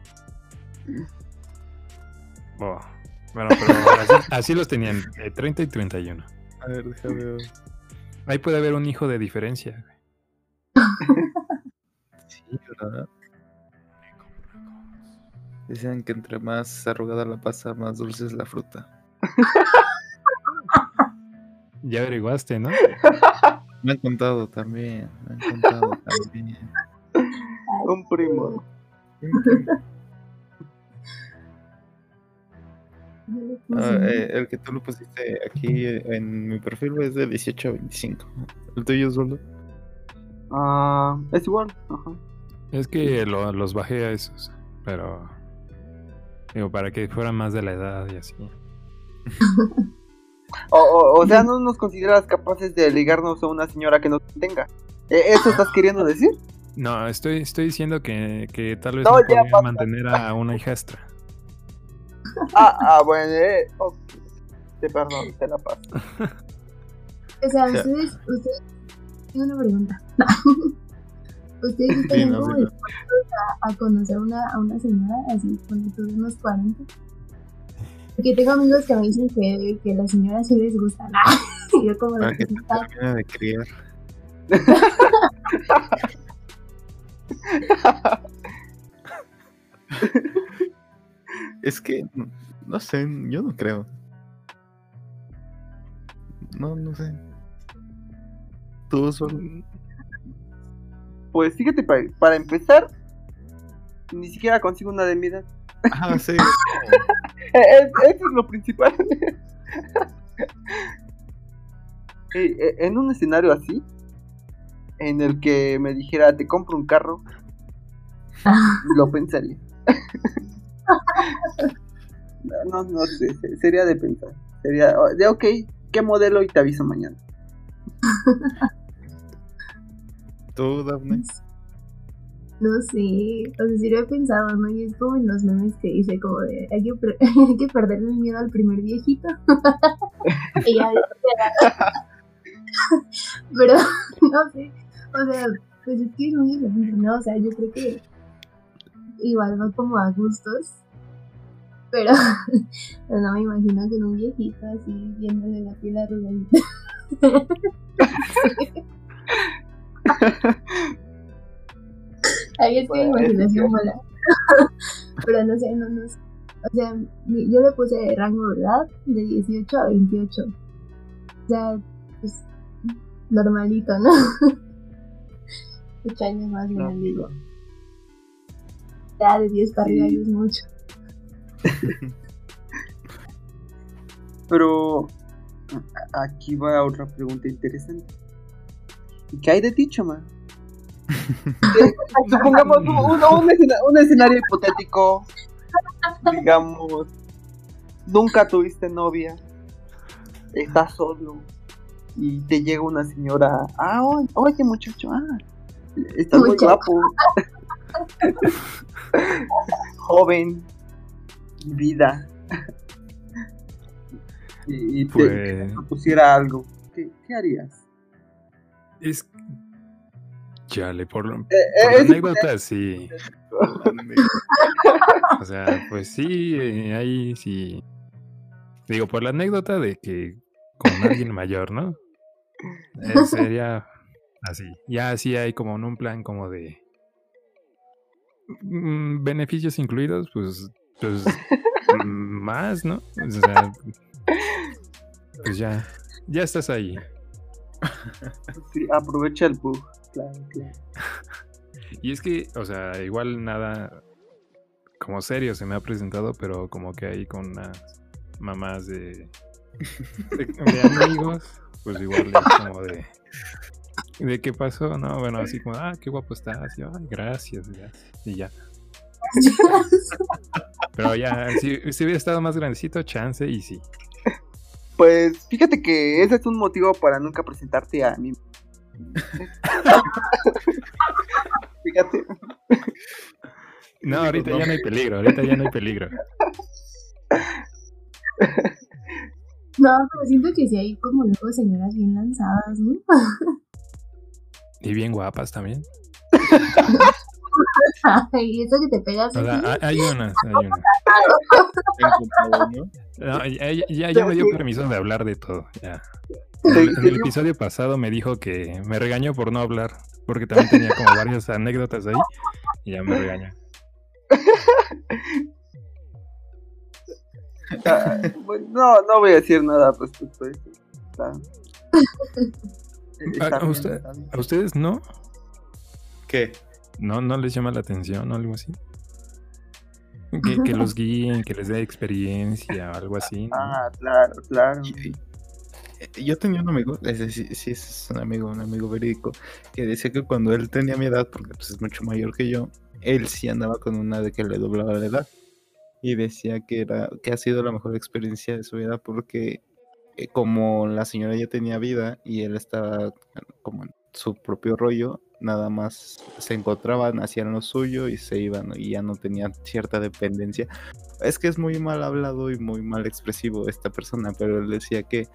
Oh, Bueno, pero así, así los tenían, eh, 30 y 31. A ver, déjame ver. Ahí puede haber un hijo de diferencia. Sí, ¿verdad? Dicen que entre más arrugada la pasa, más dulce es la fruta. Ya averiguaste, ¿no? Me han contado también. Me han contado también. Un primo. Ah, eh, el que tú lo pusiste aquí eh, en mi perfil es de 18 a 25. ¿El tuyo solo? Ah, es igual. Ajá. Es que lo- los bajé a esos, pero... Digo, para que fueran más de la edad y así. O, o, o sea, no nos consideras capaces de ligarnos a una señora que no tenga. ¿E- ¿Eso estás queriendo decir? No, estoy, estoy diciendo que, que tal vez No, no, mantener a una hijastra. Ah, ah bueno, eh. ok. Te perdono, te la paso. O sea, ustedes, ustedes, tengo una pregunta. ustedes Sí, estarían no, como dilo. dispuestos a, a conocer una, a una señora así cuando tuve unos 40. Porque tengo amigos que me dicen que, que las señoras sí les gustan. y yo como de Para que te "Ah, de criar. es que, no, sé, yo no creo. No, no sé. Tú solo. Pues fíjate, para, para empezar, ni siquiera consigo una de mi edad. Ah, sí. Eh, es- Eso es lo principal. Eh, en un escenario así, en el que me dijera, te compro un carro, lo pensaría. no, no sé, se- sería de pensar. Sería oh, de, ok, ¿qué modelo? Y te aviso mañana. Tú, Daphne. No sé, o sea, sí lo he pensado, ¿no? Y es como en los memes que dice como de, hay que, hay que perderle el miedo al primer viejito. y ya, pero, no sé, o sea, pues es que es muy diferente, ¿no? O sea, yo creo que igual va como a gustos, pero pero no me imagino con un viejito así, viéndole la piel arrugadita. Ahí es que mi imaginación vuela. Pero no sé, no, no sé. O sea, yo le puse rango de edad de 18 a 28. O sea, pues normalito, ¿no? 8 años más No, grande. Ya de 10 para arriba Sí. es mucho. Pero aquí va otra pregunta interesante. ¿Y qué hay de ti, chama? Supongamos un, un- un escena- un escenario hipotético. Digamos, nunca tuviste novia, estás solo y te llega una señora. Ah, oye, oye, muchacho, ah, estás muy Muchacho. guapo. Joven, vida. Y, y te, Pues propusiera algo, ¿qué, qué harías? es... Chale, por, lo- Eh, por eh, la es anécdota sí. O sea, pues sí, eh, ahí sí. Digo, por la anécdota de que con alguien mayor, ¿no? Eh, sería así. Ya así hay como en un plan como de mm, beneficios incluidos, pues, pues mm, más, ¿no? O sea, pues ya, ya estás ahí. sí, aprovecha el bug. Claro, claro. Y es que, o sea, igual nada como serio se me ha presentado, pero como que ahí con unas mamás de, de, de amigos, pues igual es como de... ¿De qué pasó? No, bueno, así como, ah, qué guapo estás. Y yo, "Ay, gracias, gracias. Y ya. Pero ya, si, si hubiera estado más grandecito, chance y sí. Pues fíjate que ese es un motivo para nunca presentarte a mí. Fíjate. No, ahorita ya no hay peligro, ahorita ya no hay peligro. No, pero siento que sí hay como luego señoras bien lanzadas, ¿no? Y bien guapas también. y eso que te pegas. O sea, así. hay- unas, hay unas. Ya, ya- me dio permiso de hablar de todo. Ya. En en el episodio pasado me dijo que me regañó por no hablar, porque también tenía como varias anécdotas ahí y ya me regañó. Ah, no, no voy a decir nada respecto a eso. Está, está ¿A, bien, usted- está bien. a ustedes no? ¿Qué? ¿No no les llama la atención o algo así? Que, que los guíen, que les dé experiencia o algo así. ¿no? Ah, claro, claro. Eh, Yo tenía un amigo, ese sí, sí es un amigo, un amigo verídico, que decía que cuando él tenía mi edad, porque pues, es mucho mayor que yo, él sí andaba con una de que le doblaba la edad. Y decía que era, que ha sido la mejor experiencia de su vida porque eh, como la señora ya tenía vida y él estaba como en su propio rollo, nada más se encontraban, hacían lo suyo y se iban y ya no tenían cierta dependencia. Es que es muy mal hablado y muy mal expresivo esta persona, pero él decía que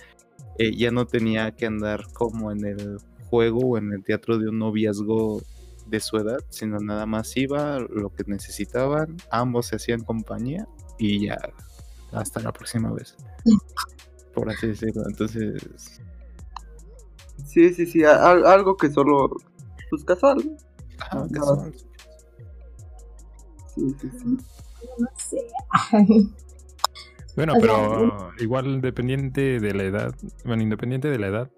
eh, ya no tenía que andar como en el juego o en el teatro de un noviazgo de su edad, sino nada más iba lo que necesitaban, ambos se hacían compañía y ya hasta la próxima vez. Por así decirlo. Entonces, Sí, sí, sí, algo que solo, pues casual. no. son- Sí, sí, sí. No sé. Bueno, pero igual dependiente de la edad, bueno, independiente de la edad,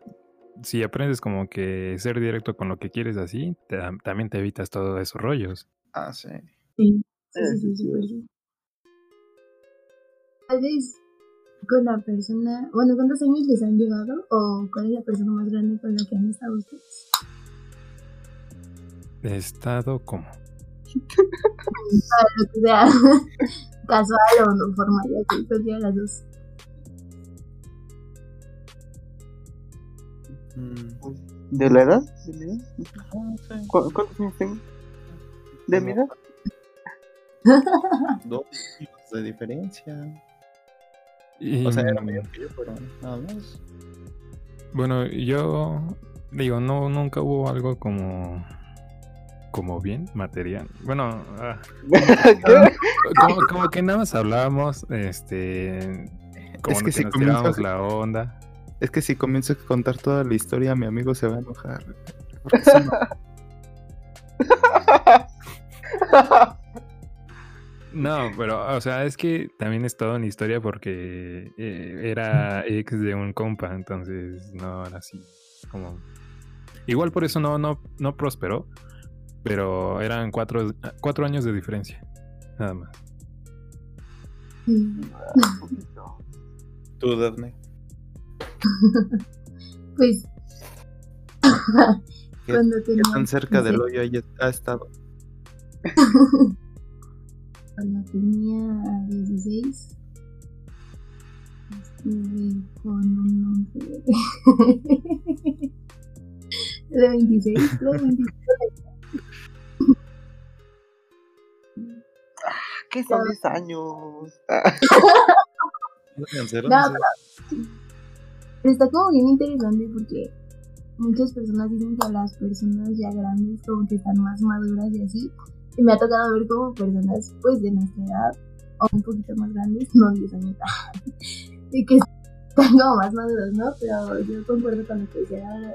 si aprendes como que ser directo con lo que quieres así, te- también te evitas todos esos rollos. Ah, sí. Sí, sí, sí, sí, sí, sí. súper sí. Tal vez con la persona, bueno, ¿cuántos años les han llevado? ¿O cuál es la persona más grande con la que han estado ustedes? De estado como. Para lo que sea casual o no formal, así, cualquiera de las dos. Mm, ¿De la edad? ¿De mi edad? ah. ¿Cu- ¿Cuántos años tengo? ¿De mi edad? Dos de diferencia. Y, O sea, era mayor que yo, pero nada más. Bueno, yo digo, no, nunca hubo algo como como bien material. Bueno, ah, como, como que nada más hablábamos, este, como Es que, que si nos la onda. Es que si comienzo a contar toda la historia, mi amigo se va a enojar. No- pero, o sea, es que también es toda una historia porque eh, era ex de un compa, entonces no era así como... Igual por eso no, no, no prosperó, pero eran cuatro, cuatro años de diferencia, nada más. Tú, Daphne. Pues. ¿Qué- cuando ¿Qué tenía. tan cerca no sé, del hoyo ha estado? Cuando tenía 16. Estuve con un hombre. De 26, de 26. ¿Qué son 10 años? No. Pero está como bien interesante porque muchas personas dicen que las personas ya grandes como que están más maduras y así. Y me ha tocado ver como personas pues de nuestra edad o un poquito más grandes, no 10 años, y que están como más maduros, ¿no? Pero yo concuerdo con lo que decía.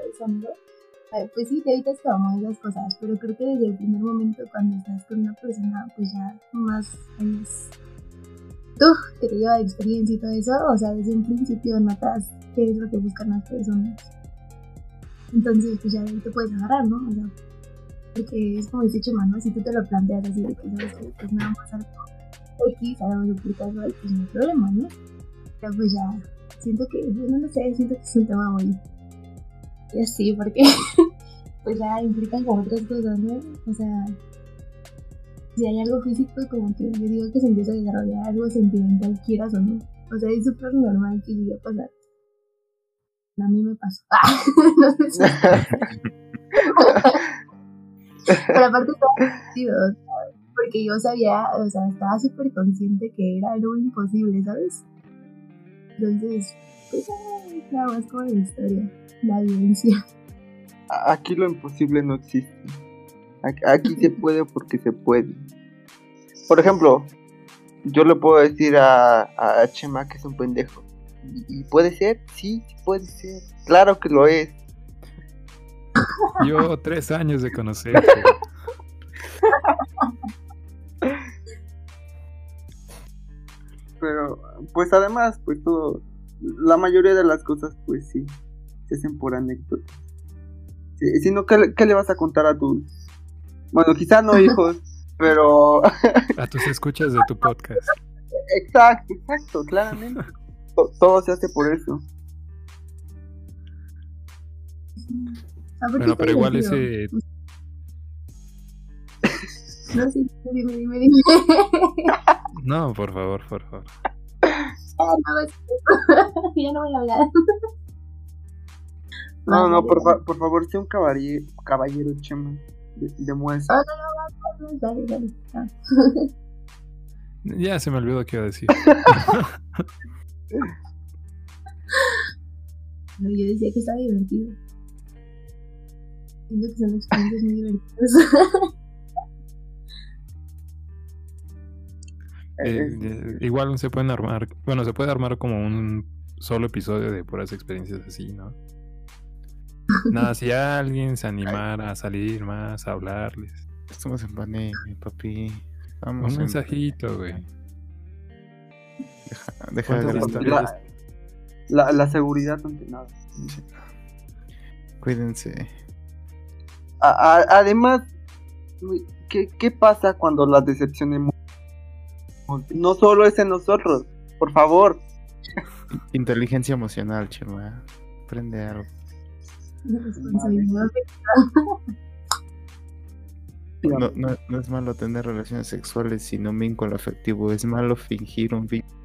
Eh, Pues sí, te evitas como esas cosas, pero creo que desde el primer momento cuando estás con una persona pues ya más años tú que te lleva de experiencia y todo eso, o sea, desde un principio notas qué es lo que buscan las personas. Entonces, pues ya ahí te puedes agarrar, ¿no? O sea, porque es como dice Chema, ¿no? Si tú te lo planteas así de que sabes que pues nada más algo X, algo casual, pues no hay problema, ¿no? Pero pues ya, siento que, no sé, siento que es un tema muy... Y así, porque pues ya implican como otras cosas, ¿no? O sea, si hay algo físico, como que yo digo que se empieza a desarrollar algo sentimental, quieras o no. O sea, es súper normal que llegue a pasar. A mí me pasó. no sé si- Pero aparte estaba divertido, ¿sabes? porque yo sabía, o sea, estaba súper consciente que era algo imposible, ¿sabes? Entonces, pues ah, nada más como la historia, la vivencia. Aquí lo imposible no existe. Aquí, se puede porque se puede. Por ejemplo, yo le puedo decir a, a Chema que es un pendejo. ¿Y, y puede ser? Sí puede ser. Claro que lo es. Yo tres años de conocerte. Pero, pues además, pues todo, la mayoría de las cosas, pues sí, se hacen por anécdotas. Sí, si no, ¿qué, le- qué le vas a contar a tus, bueno, quizá no hijos, pero, A tus escuchas de tu podcast. exacto, exacto, claramente. To- Todo se hace por eso. Bueno, pero igual ese. No, sí, dime, dime, dime. No, por favor, por favor. Ah, ya no voy a hablar. No, no, por, fa- por favor, sea un caballero, caballero Chema. De- Demuestra. Ah, no, no, no, dale, dale. Ah. Ya se me olvidó qué iba a decir. No, yo decía que estaba divertido. Siento que son experiencias muy divertidas. Eh, eh, igual se pueden armar, bueno, se puede armar como un solo episodio de puras experiencias así, ¿no? Nada, si alguien se animara a salir más, a hablarles. Estamos en pandemia, papi. Un Vamos en- mensajito, güey. Deja, deja de la, la, la seguridad ante nada. Cuídense. A- a- además, ¿qué, ¿qué pasa cuando la decepción emo- no solo es en nosotros? Por favor. Inteligencia emocional, Chema. Aprende algo. No, no, no es malo tener relaciones sexuales sin un vínculo afectivo. Es malo fingir un vínculo.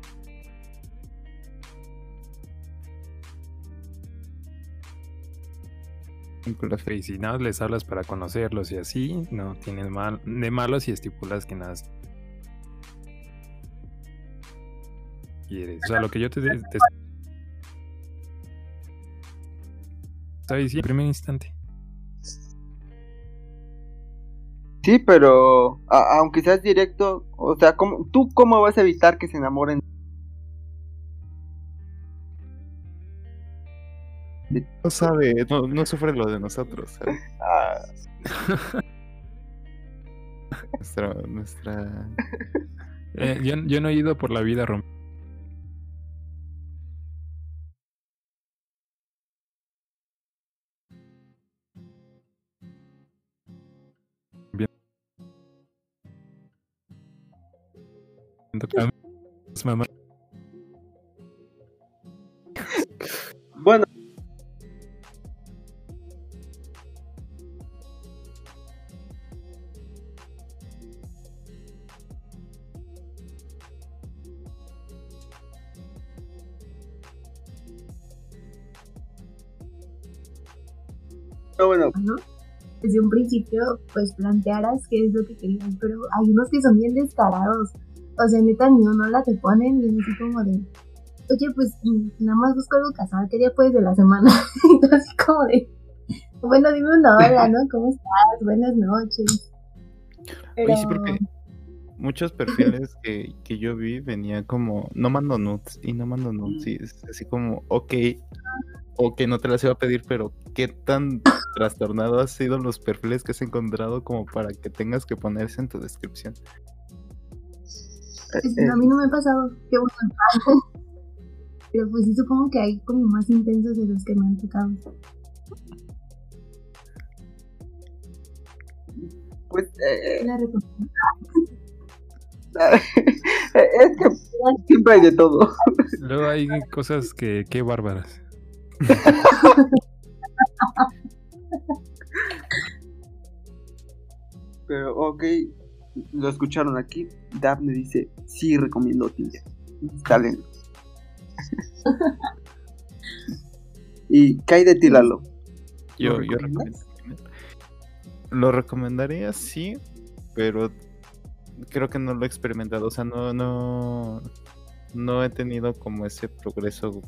Afectivo. Y si nada les hablas para conocerlos y así, no tienes mal de malo si estipulas que nada quieres. O sea, lo que yo te, te diciendo en primer instante. Sí, pero aunque seas directo, o sea, ¿cómo, ¿tú cómo vas a evitar que se enamoren? No sabe, no, no sufre lo de nosotros, ¿sabes? Ah, Nuestra, nuestra... Eh, yo, yo no he ido por la vida rom- Bien. Mamá. bueno, bueno, ¿no? Desde un principio, pues plantearas qué es lo que querías, pero hay unos que son bien descarados. O sea, neta, ni uno la te ponen y es así como de, oye, pues nada más busco algo casual, ¿qué día puedes de la semana? y tú así como de, bueno, dime una hora, ¿no? ¿Cómo estás? Buenas noches. Pero, Oye, sí, porque muchos perfiles que, que yo vi venía como, no mando nudes, y no mando nudes, y es así como, ok, ok, no te las iba a pedir, pero ¿qué tan trastornado han sido los perfiles que has encontrado como para que tengas que ponerse en tu descripción? pues, eh, a mí no me ha pasado, qué bueno. pero pues sí supongo que hay como más intensos de los que me han tocado. pues eh, La es que siempre hay de todo. Luego hay cosas que, qué bárbaras. Pero ok, lo escucharon aquí. Daphne dice, sí recomiendo Tinder. Instalen. ¿Y qué hay de ti, Lalo? Yo, ¿Lo yo recomiendo- Lo recomendaría, sí, pero creo que no lo he experimentado. O sea, no, no, no he tenido como ese progreso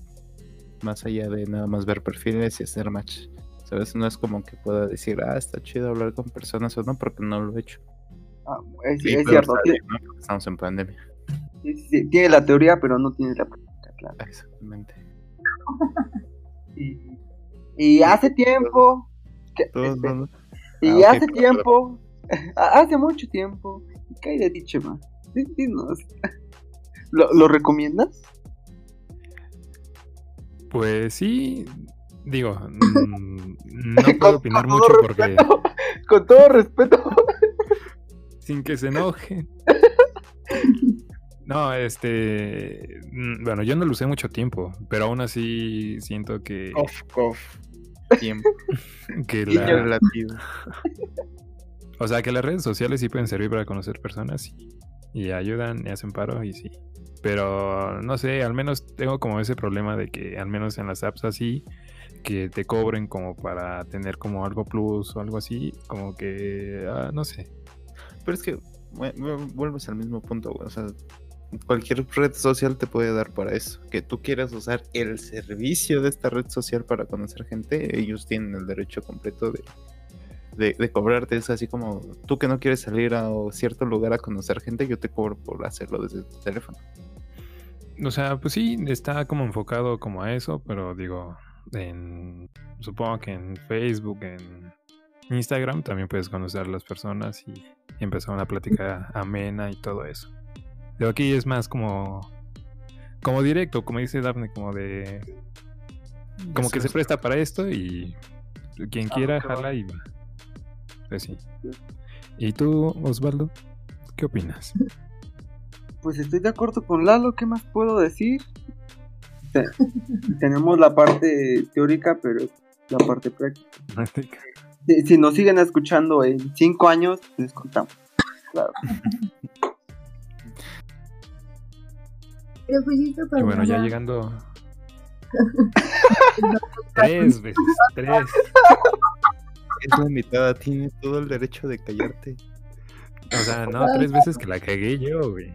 más allá de nada más ver perfiles y hacer match. ¿Sabes? No es como que pueda decir, ah, está chido hablar con personas o no, porque no lo he hecho. Ah, es, Sí, es pero cierto, Estamos en pandemia. sí, sí, sí, tiene la teoría, pero no tiene la práctica, claro. Exactamente. Y, y hace tiempo, que- Todos este, no- y Ah, hace tiempo, hace mucho tiempo, ¿qué hay de ti, Chema? Dí- Dinos. ¿Lo, ¿Lo recomiendas? Pues sí, digo, mm, no puedo opinar mucho porque con todo respeto. sin que se enojen. No, este, mm, bueno, yo no lo usé mucho tiempo, pero aún así siento que, Cof, cof. Tiempo. que la, relativo. o sea, que las redes sociales sí pueden servir para conocer personas y, y ayudan y hacen paro y sí. Pero no sé, al menos tengo como ese problema de que al menos en las apps así que te cobren como para tener como algo plus o algo así, como que ah, no sé. Pero es que vu- vu- vuelves al mismo punto. O sea, cualquier red social te puede dar para eso. Que tú quieras usar el servicio de esta red social para conocer gente, ellos tienen el derecho completo de, de, de cobrarte. Es así como tú que no quieres salir a cierto lugar a conocer gente, yo te cobro por hacerlo desde tu teléfono. O sea, pues sí, está como enfocado como a eso, pero digo, en, supongo que en Facebook, en Instagram también puedes conocer a las personas y, y empezar una plática amena y todo eso. Pero aquí es más como, como directo, como dice Daphne, como de, como que se presta para esto y quien Ah, quiera jala y va. Pues sí. ¿Y tú, Osvaldo? ¿Qué opinas? Pues estoy de acuerdo con Lalo, ¿qué más puedo decir? Te- tenemos la parte teórica, pero la parte práctica. Si, si nos siguen escuchando en cinco años, les contamos. Claro. Pero pues Y padre, bueno, ya llegando. tres veces, tres. Es la invitada, tiene todo el derecho de callarte. O sea, no, tres veces que la cagué yo, güey.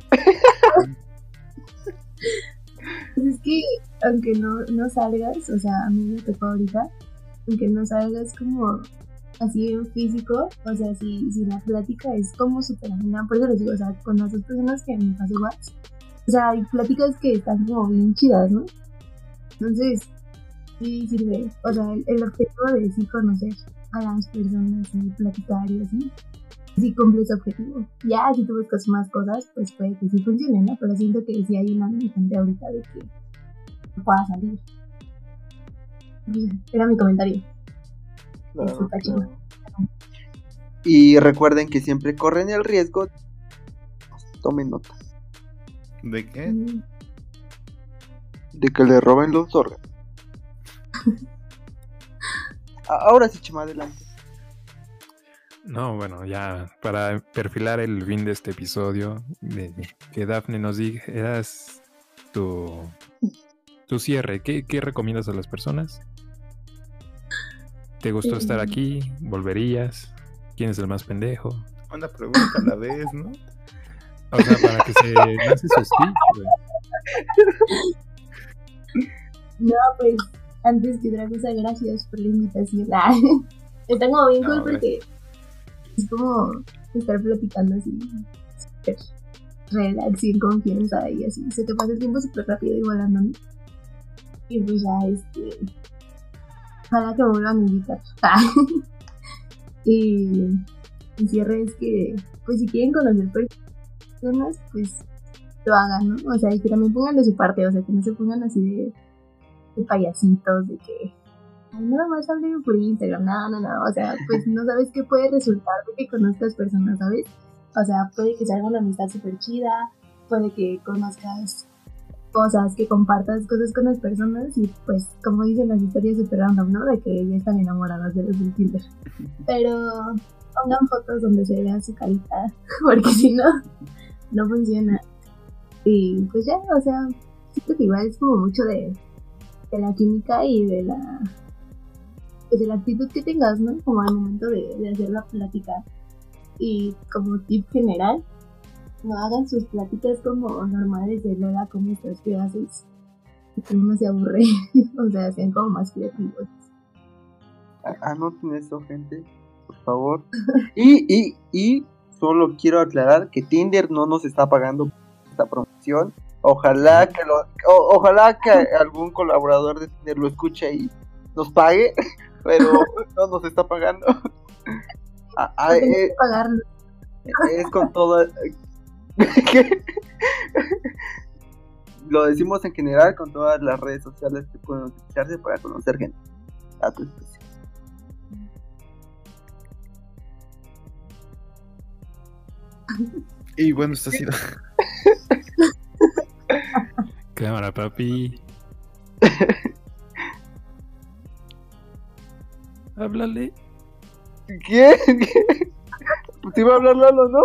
pues es que aunque no, no salgas, o sea, a mí me tocó ahorita, aunque no salgas como así en físico, o sea, si, si la plática es como súper amena, por eso les digo, o sea, con las dos personas que me pasó igual, o sea, hay pláticas que están como bien chidas, ¿no? Entonces, sí sirve, o sea, el, el objetivo de sí conocer a las personas y platicar y así, sí cumple ese objetivo. Ya, si tú buscas más cosas, pues puede que sí funcione, ¿no? Pero siento que sí hay una limitante ahorita de que no pueda salir. Era mi comentario. Claro, Disculpa, claro. Y recuerden que siempre corren el riesgo. Tomen nota. ¿De qué? De que le roben los órganos. Ahora sí, Chema, adelante. No, bueno, ya para perfilar el fin de este episodio, de que Daphne nos dijeras tu, tu cierre. ¿Qué, ¿Qué recomiendas a las personas? ¿Te gustó estar Eh. aquí? ¿Volverías? ¿Quién es el más pendejo? Una pregunta a la vez, ¿no? O sea, para que se lance su. No, pues, antes que otra cosa, gracias por la invitación. Ah, Está como bien cool porque es como estar platicando así, súper relax y en confianza y así. Se te pasa el tiempo súper rápido y volando, ¿no? Y pues ya, este. Ojalá que me vuelvan a invitar. Ah. y el cierre es que, pues, si quieren conocer personas, pues lo hagan, ¿no? O sea, y que también pongan de su parte, o sea, que no se pongan así de, de payasitos, de que nada más hablen por Instagram, no, no, no, o sea, pues no sabes qué puede resultar de que conozcas personas, ¿sabes? O sea, puede que sea una amistad súper chida, puede que conozcas cosas, que compartas cosas con las personas y pues como dicen las historias súper random, ¿no? De que ya están enamoradas de los del Tinder. Pero pongan fotos donde se vea su carita, porque si no, no funciona. Y pues ya, o sea, siento que igual es como mucho de, de la química y de la pues de la actitud que tengas, ¿no? Como al momento de, hacer la plática. Y como tip general, no hagan sus pláticas como normales de Lola, ¿cómo estás? ¿Qué haces? Que uno se aburre. o sea, sean como más creativos. Anoten eso, gente, por favor. Y, y, y solo quiero aclarar que Tinder no nos está pagando esta promoción. Ojalá que lo, o- ojalá que algún colaborador de Tinder lo escuche y nos pague, pero no nos está pagando. Ah, ah, No tenés eh, que pagarlo. es con todo. ¿Qué? Lo decimos en general con todas las redes sociales que pueden utilizarse para conocer gente. Dato especial. Y bueno, esto ha sido. Cámara, papi. Háblale. ¿Qué? ¿Qué? Pues iba a hablar Lalo, ¿no?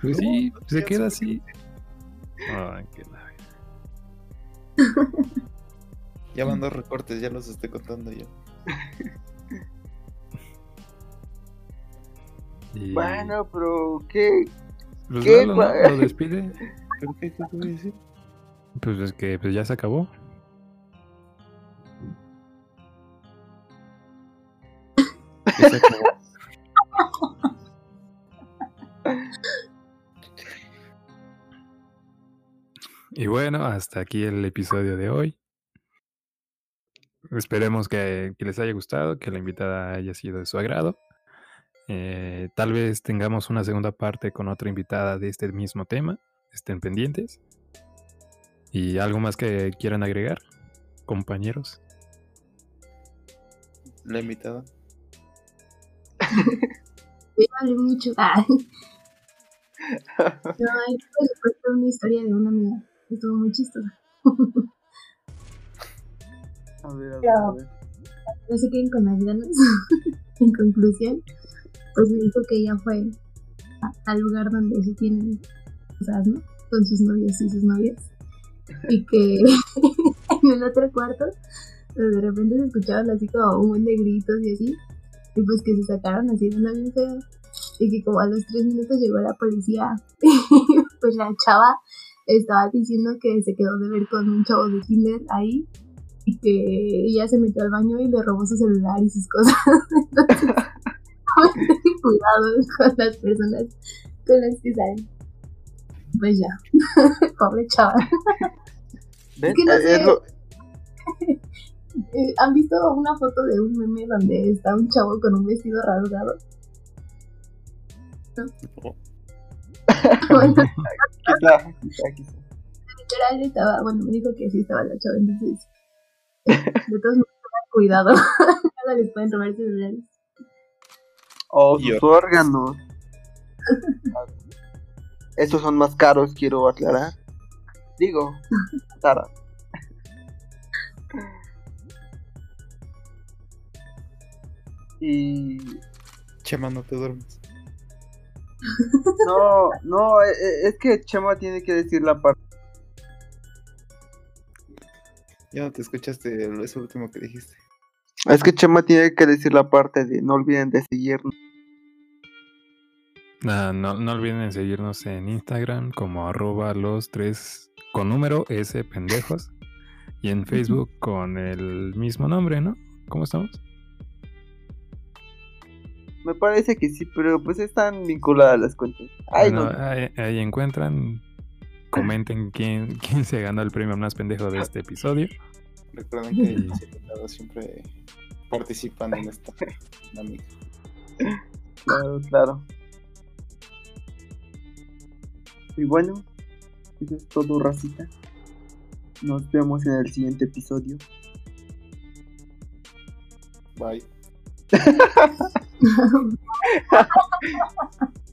Pues sí, se queda así. Ay, qué la- Ya van dos recortes, ya los estoy contando yo. Y- Bueno, pero ¿qué? pues ¿qué? Lalo, ¿no? lo despide. ¿Pero qué, qué te voy a decir? Pues es que pues ya se acabó. Y bueno, hasta aquí el episodio de hoy. Esperemos que, que les haya gustado, que la invitada haya sido de su agrado. Eh, tal vez tengamos una segunda parte con otra invitada de este mismo tema. Estén pendientes. ¿Y algo más que quieran agregar, compañeros? La invitada. Yo hablé mucho. No, les cuento una historia de una amiga. Estuvo muy chistosa. A ver, a ver, Pero- a ver. No se queden con las ganas. en conclusión, pues me dijo que ella fue al lugar donde se tienen cosas, ¿no? Con sus novios y sus novias. Y que en el otro cuarto, pues, de repente se escuchaban así como un buen de gritos y así. Y pues que se sacaron así de una bien feo. Y que como a los tres minutos llegó la policía. pues la chava estaba diciendo que se quedó de ver con un chavo de Tinder ahí y que ella se metió al baño y le robó su celular y sus cosas. Entonces, cuidado con las personas con las que salen. Pues ya, pobre chava. ¿Ven? que no Eh, es sé. lo- Eh, ¿Han visto una foto de un meme donde está un chavo con un vestido rasgado? ¿No? Oh. bueno, quizá, quizá, quizá. literal estaba, bueno, me dijo que sí estaba la chava, entonces, de todos modos, cuidado, nada les pueden robar celulares. O Yo. sus órganos. Estos son más caros, quiero aclarar. Digo, Sara. Y Chema, no te duermes. no, no, eh, eh, es que Chema tiene que decir la parte. Ya no te escuchaste el- eso último que dijiste. Es que Chema tiene que decir la parte de no olviden de seguirnos. Ah, no, no olviden en seguirnos en Instagram como arroba los tres con número S pendejos y en Facebook con el mismo nombre, ¿no? ¿Cómo estamos? Me parece que sí, pero pues están vinculadas las cuentas. Ay, Bueno, no. ahí, ahí encuentran, comenten quién, quién se ganó el premio más pendejo de este episodio. Recuerden que los invitados siempre participan en esta dinámica. Claro, claro. Y bueno, eso es todo, racita. Nos vemos en el siguiente episodio. Bye.